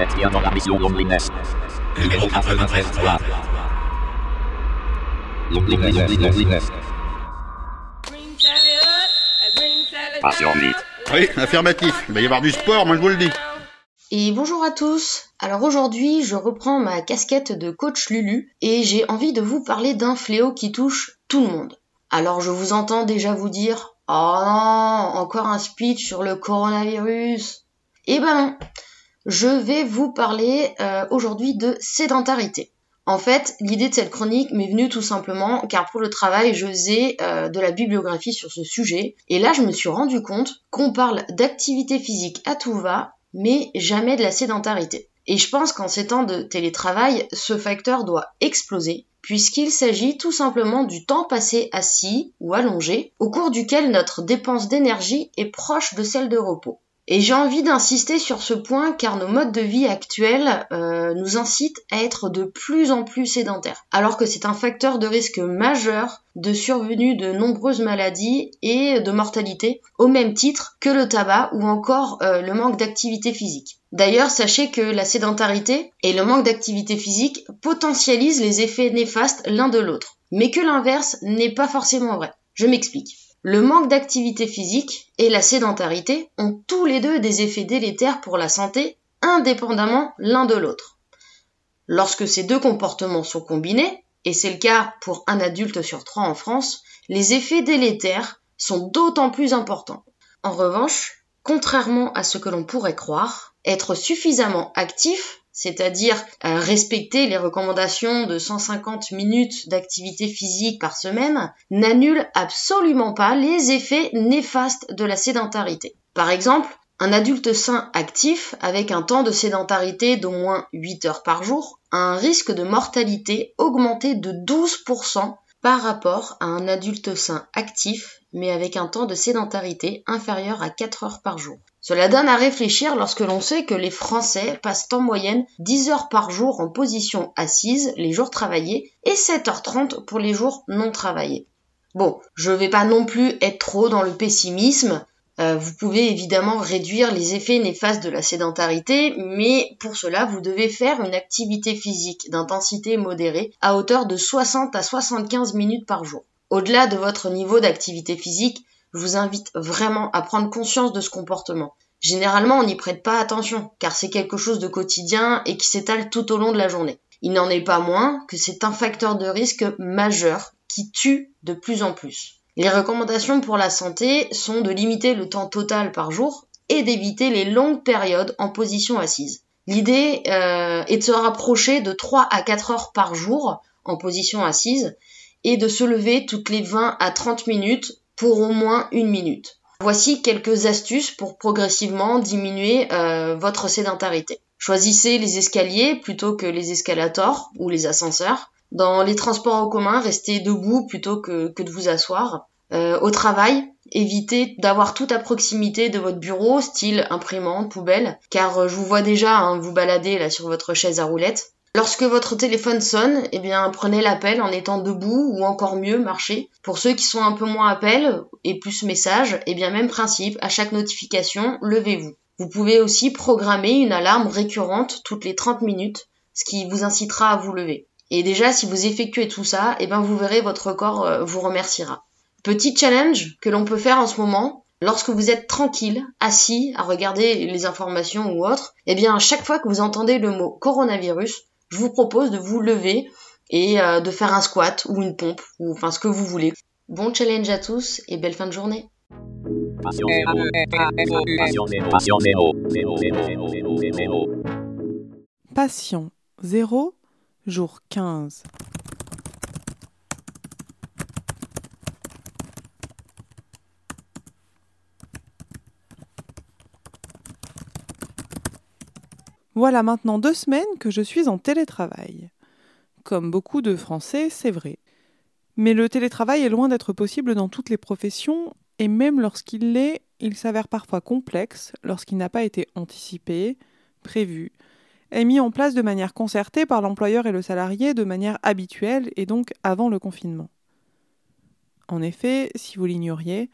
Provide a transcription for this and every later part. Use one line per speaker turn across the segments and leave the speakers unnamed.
êtes dans la mission Loneliness. Numéro 93 3. Loneliness, loneliness. Passion vite.
Oui, affirmatif. Il va y avoir du sport, moi je vous le dis.
Et bonjour à tous. Alors aujourd'hui, je reprends ma casquette de coach Lulu et j'ai envie de vous parler d'un fléau qui touche tout le monde. Alors je vous entends déjà vous dire "Oh non, encore un speech sur le coronavirus." Eh ben non. Je vais vous parler euh, aujourd'hui de sédentarité. En fait, l'idée de cette chronique m'est venue tout simplement car pour le travail, je faisais euh, de la bibliographie sur ce sujet et là, je me suis rendu compte qu'on parle d'activité physique à tout va, mais jamais de la sédentarité. Et je pense qu'en ces temps de télétravail, ce facteur doit exploser puisqu'il s'agit tout simplement du temps passé assis ou allongé, au cours duquel notre dépense d'énergie est proche de celle de repos. Et j'ai envie d'insister sur ce point car nos modes de vie actuels euh, nous incitent à être de plus en plus sédentaires, alors que c'est un facteur de risque majeur de survenue de nombreuses maladies et de mortalité, au même titre que le tabac ou encore euh, le manque d'activité physique. D'ailleurs, sachez que la sédentarité et le manque d'activité physique potentialisent les effets néfastes l'un de l'autre, mais que l'inverse n'est pas forcément vrai. Je m'explique. Le manque d'activité physique et la sédentarité ont tous les deux des effets délétères pour la santé, indépendamment l'un de l'autre. Lorsque ces deux comportements sont combinés, et c'est le cas pour un adulte sur trois en France, les effets délétères sont d'autant plus importants. En revanche, contrairement à ce que l'on pourrait croire, être suffisamment actif c'est-à-dire euh, respecter les recommandations de 150 minutes d'activité physique par semaine, n'annule absolument pas les effets néfastes de la sédentarité. Par exemple, un adulte sain actif avec un temps de sédentarité d'au moins 8 heures par jour a un risque de mortalité augmenté de 12% par rapport à un adulte sain actif mais avec un temps de sédentarité inférieur à 4 heures par jour. Cela donne à réfléchir lorsque l'on sait que les Français passent en moyenne 10 heures par jour en position assise les jours travaillés et 7h30 pour les jours non travaillés. Bon, je vais pas non plus être trop dans le pessimisme. Euh, vous pouvez évidemment réduire les effets néfastes de la sédentarité, mais pour cela, vous devez faire une activité physique d'intensité modérée à hauteur de 60 à 75 minutes par jour. Au-delà de votre niveau d'activité physique, je vous invite vraiment à prendre conscience de ce comportement. Généralement, on n'y prête pas attention, car c'est quelque chose de quotidien et qui s'étale tout au long de la journée. Il n'en est pas moins que c'est un facteur de risque majeur qui tue de plus en plus. Les recommandations pour la santé sont de limiter le temps total par jour et d'éviter les longues périodes en position assise. L'idée euh, est de se rapprocher de 3 à 4 heures par jour en position assise et de se lever toutes les 20 à 30 minutes pour au moins une minute. Voici quelques astuces pour progressivement diminuer euh, votre sédentarité. Choisissez les escaliers plutôt que les escalators ou les ascenseurs. Dans les transports en commun, restez debout plutôt que, de vous asseoir. Euh, au travail, évitez d'avoir tout à proximité de votre bureau, style imprimante, poubelle, car je vous vois déjà hein, vous balader là sur votre chaise à roulettes. Lorsque votre téléphone sonne, eh bien, prenez l'appel en étant debout ou encore mieux, marchez. Pour ceux qui sont un peu moins appel et plus message, eh bien, même principe, à chaque notification, levez-vous. Vous pouvez aussi programmer une alarme récurrente toutes les 30 minutes, ce qui vous incitera à vous lever. Et déjà, si vous effectuez tout ça, eh bien, vous verrez votre corps euh, vous remerciera. Petit challenge que l'on peut faire en ce moment, lorsque vous êtes tranquille, assis, à regarder les informations ou autres, eh bien, à chaque fois que vous entendez le mot coronavirus, je vous propose de vous lever et euh, de faire un squat ou une pompe ou enfin ce que vous voulez. Bon challenge à tous et belle fin de journée.
Patient 0, jour 15. Voilà maintenant deux semaines que je suis en télétravail. Comme beaucoup de Français, c'est vrai. Mais le télétravail est loin d'être possible dans toutes les professions, et même lorsqu'il l'est, il s'avère parfois complexe lorsqu'il n'a pas été anticipé, prévu, et mis en place de manière concertée par l'employeur et le salarié de manière habituelle et donc avant le confinement. En effet, si vous l'ignoriez,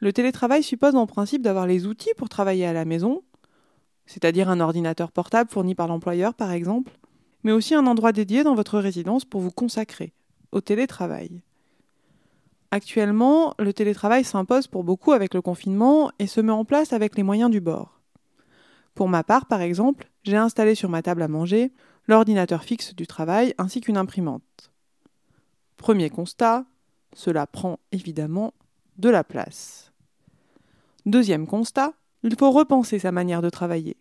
le télétravail suppose en principe d'avoir les outils pour travailler à la maison, c'est-à-dire un ordinateur portable fourni par l'employeur par exemple, mais aussi un endroit dédié dans votre résidence pour vous consacrer au télétravail. Actuellement, le télétravail s'impose pour beaucoup avec le confinement et se met en place avec les moyens du bord. Pour ma part, par exemple, j'ai installé sur ma table à manger l'ordinateur fixe du travail ainsi qu'une imprimante. Premier constat, cela prend évidemment de la place. Deuxième constat, il faut repenser sa manière de travailler.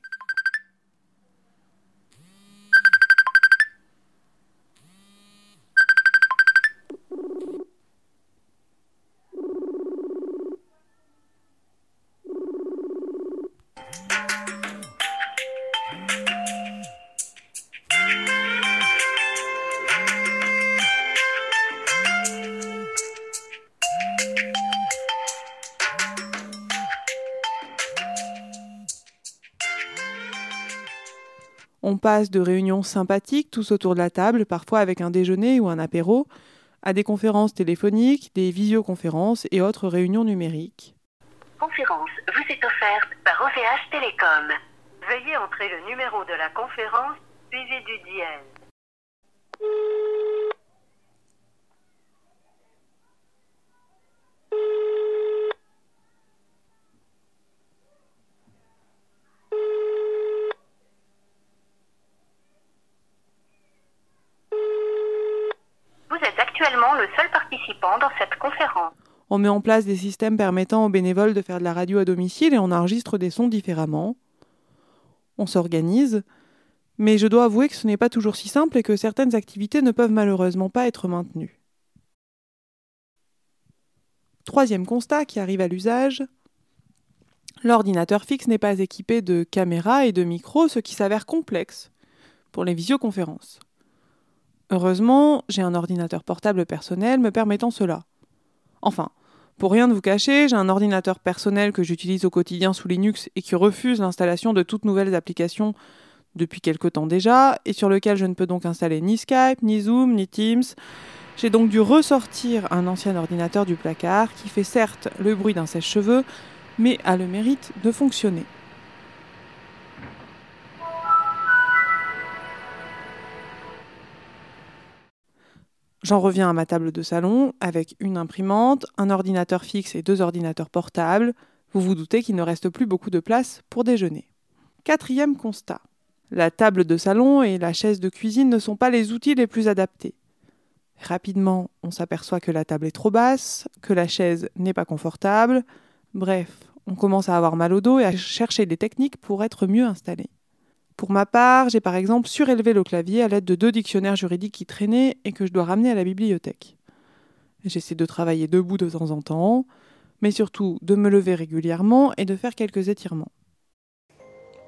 On passe de réunions sympathiques tous autour de la table, parfois avec un déjeuner ou un apéro, à des conférences téléphoniques, des visioconférences et autres réunions numériques.
Conférence vous est offerte par OVH Télécom. Veuillez entrer le numéro de la conférence suivi du dièse. Vous êtes actuellement le
On met en place des systèmes permettant aux bénévoles de faire de la radio à domicile et on enregistre des sons différemment. On s'organise. Mais je dois avouer que ce n'est pas toujours si simple et que certaines activités ne peuvent malheureusement pas être maintenues. Troisième constat qui arrive à l'usage. L'ordinateur fixe n'est pas équipé de caméras et de micros, ce qui s'avère complexe pour les visioconférences. Heureusement, j'ai un ordinateur portable personnel me permettant cela. Enfin, pour rien de vous cacher, j'ai un ordinateur personnel que j'utilise au quotidien sous Linux et qui refuse l'installation de toutes nouvelles applications depuis quelque temps déjà, et sur lequel je ne peux donc installer ni Skype, ni Zoom, ni Teams. J'ai donc dû ressortir un ancien ordinateur du placard qui fait certes le bruit d'un sèche-cheveux, mais a le mérite de fonctionner. J'en reviens à ma table de salon avec une imprimante, un ordinateur fixe et deux ordinateurs portables. Vous vous doutez qu'il ne reste plus beaucoup de place pour déjeuner. Quatrième constat. La table de salon et la chaise de cuisine ne sont pas les outils les plus adaptés. Rapidement, on s'aperçoit que la table est trop basse, que la chaise n'est pas confortable. Bref, on commence à avoir mal au dos et à chercher des techniques pour être mieux installé. Pour ma part, j'ai par exemple surélevé le clavier à l'aide de deux dictionnaires juridiques qui traînaient et que je dois ramener à la bibliothèque. J'essaie de travailler debout de temps en temps, mais surtout de me lever régulièrement et de faire quelques étirements.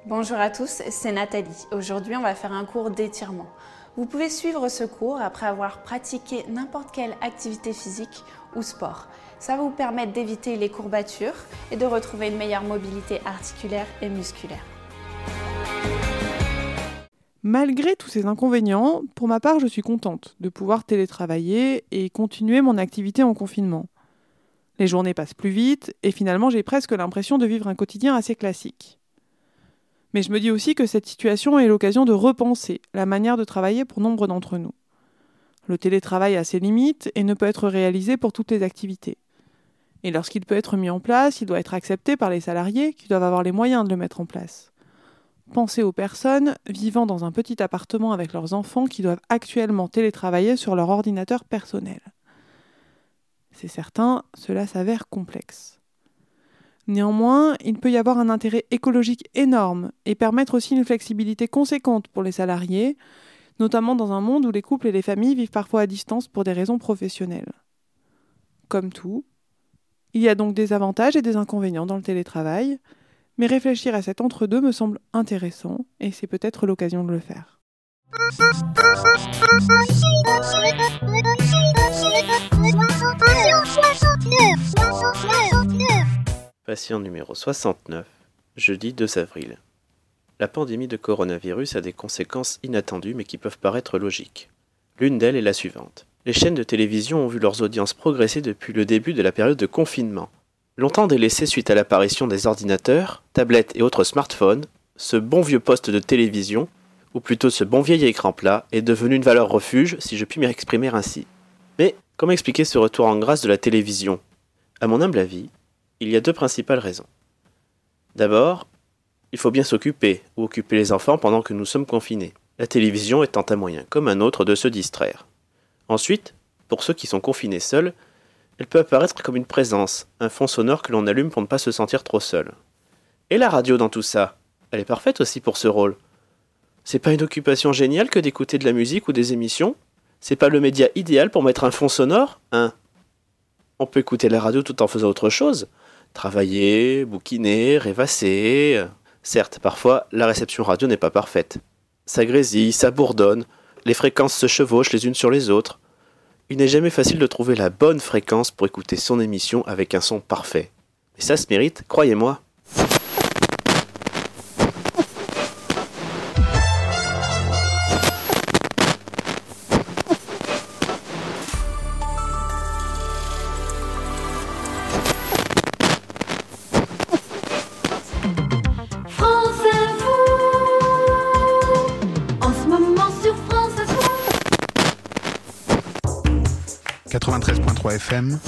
Bonjour à tous, c'est Nathalie. Aujourd'hui, on va faire un cours d'étirement. Vous pouvez suivre ce cours après avoir pratiqué n'importe quelle activité physique ou sport. Ça va vous permettre d'éviter les courbatures et de retrouver une meilleure mobilité articulaire et musculaire.
Malgré tous ces inconvénients, pour ma part, je suis contente de pouvoir télétravailler et continuer mon activité en confinement. Les journées passent plus vite et finalement j'ai presque l'impression de vivre un quotidien assez classique. Mais je me dis aussi que cette situation est l'occasion de repenser la manière de travailler pour nombre d'entre nous. Le télétravail a ses limites et ne peut être réalisé pour toutes les activités. Et lorsqu'il peut être mis en place, il doit être accepté par les salariés qui doivent avoir les moyens de le mettre en place. Pensez aux personnes vivant dans un petit appartement avec leurs enfants qui doivent actuellement télétravailler sur leur ordinateur personnel. C'est certain, cela s'avère complexe. Néanmoins, il peut y avoir un intérêt écologique énorme et permettre aussi une flexibilité conséquente pour les salariés, notamment dans un monde où les couples et les familles vivent parfois à distance pour des raisons professionnelles. Comme tout, il y a donc des avantages et des inconvénients dans le télétravail, mais réfléchir à cet entre-deux me semble intéressant et c'est peut-être l'occasion de le faire.
Patient numéro 69, jeudi 2 avril. La pandémie de coronavirus a des conséquences inattendues mais qui peuvent paraître logiques. L'une d'elles est la suivante. Les chaînes de télévision ont vu leurs audiences progresser depuis le début de la période de confinement. Longtemps délaissées suite à l'apparition des ordinateurs, tablettes et autres smartphones, ce bon vieux poste de télévision, ou plutôt ce bon vieil écran plat, est devenu une valeur refuge, si je puis m'exprimer ainsi. Mais comment expliquer ce retour en grâce de la télévision? À mon humble avis, il y a deux principales raisons. D'abord, il faut bien s'occuper, ou occuper les enfants pendant que nous sommes confinés, la télévision étant un moyen comme un autre de se distraire. Ensuite, pour ceux qui sont confinés seuls, elle peut apparaître comme une présence, un fond sonore que l'on allume pour ne pas se sentir trop seul. Et la radio dans tout ça? Elle est parfaite aussi pour ce rôle. C'est pas une occupation géniale que d'écouter de la musique ou des émissions? C'est pas le média idéal pour mettre un fond sonore Hein? On peut écouter la radio tout en faisant autre chose. Travailler, bouquiner, rêvasser. Certes, parfois, la réception radio n'est pas parfaite. Ça grésille, ça bourdonne, les fréquences se chevauchent les unes sur les autres. Il n'est jamais facile de trouver la bonne fréquence pour écouter son émission avec un son parfait. Mais ça se mérite, croyez-moi.
FM.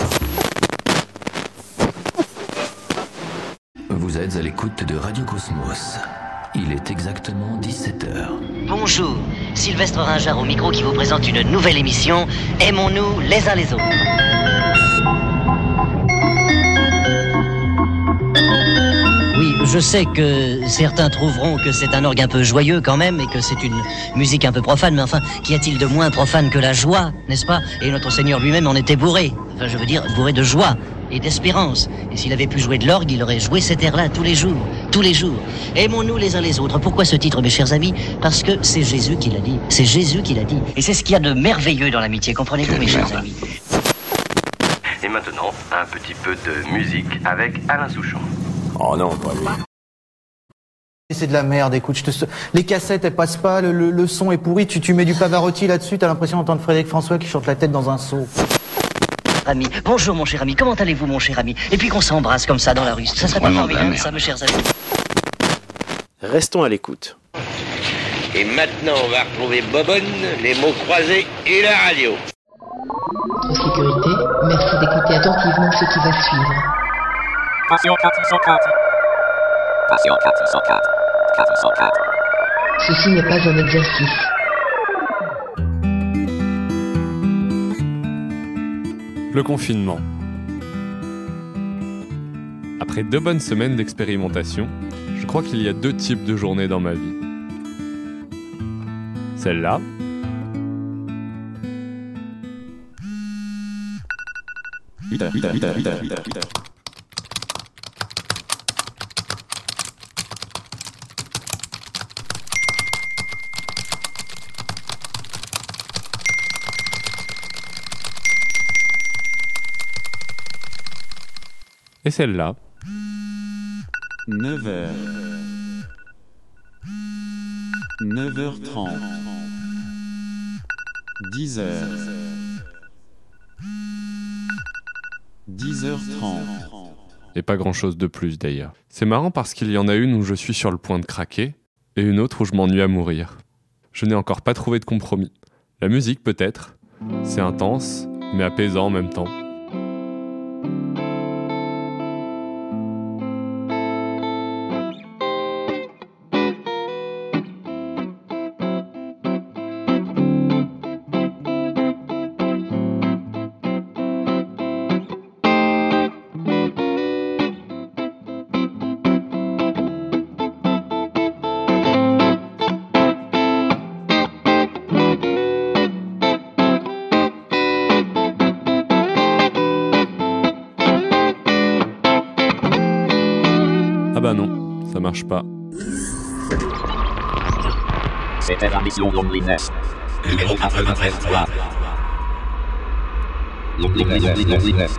Vous êtes à l'écoute de Radio Cosmos. Il est exactement 17h.
Bonjour, Sylvestre Ringard au micro qui vous présente une nouvelle émission Aimons-nous les uns les autres. Je sais que certains trouveront que c'est un orgue un peu joyeux quand même et que c'est une musique un peu profane, mais enfin, qu'y a-t-il de moins profane que la joie, n'est-ce pas? Et notre Seigneur lui-même en était bourré. Enfin, je veux dire, bourré de joie et d'espérance. Et s'il avait pu jouer de l'orgue, il aurait joué cet air-là tous les jours, tous les jours. Aimons-nous les uns les autres. Pourquoi ce titre, mes chers amis? Parce que c'est Jésus qui l'a dit. C'est Jésus qui l'a dit. Et c'est ce qu'il y a de merveilleux dans l'amitié, comprenez-vous, mes chers amis?
Et maintenant, un petit peu de musique avec Alain Souchon.
Oh non, pas lui.
C'est de la merde, écoute, je te... les cassettes elles passent pas, le, le- le son est pourri, tu, tu mets du Pavarotti là-dessus, t'as l'impression d'entendre Frédéric François qui chante la tête dans un seau.
Ami, bonjour mon cher ami, comment allez-vous mon cher ami? Et puis qu'on s'embrasse comme ça dans la rue, ça serait pas formidable ça mes chers amis
Restons à l'écoute.
Et maintenant, on va retrouver Bobonne, les mots croisés et la radio.
Votre sécurité, merci d'écouter attentivement ce qui va suivre.
Passion 404. Passion 404. 404.
Ceci n'est pas un exercice.
Le confinement. Après deux bonnes semaines d'expérimentation, je crois qu'il y a deux types de journées dans ma vie. Celle-là, et celle-là,
9h. 9h30. 10h. 10h30.
et pas grand-chose de plus d'ailleurs. C'est marrant parce qu'il y en a une où je suis sur le point de craquer, et une autre où je m'ennuie à mourir. Je n'ai encore pas trouvé de compromis. La musique peut-être, c'est intense, mais apaisant en même temps. Pas.
C'était la mission Loneliness. Numéro 93. Loneliness. Loneliness.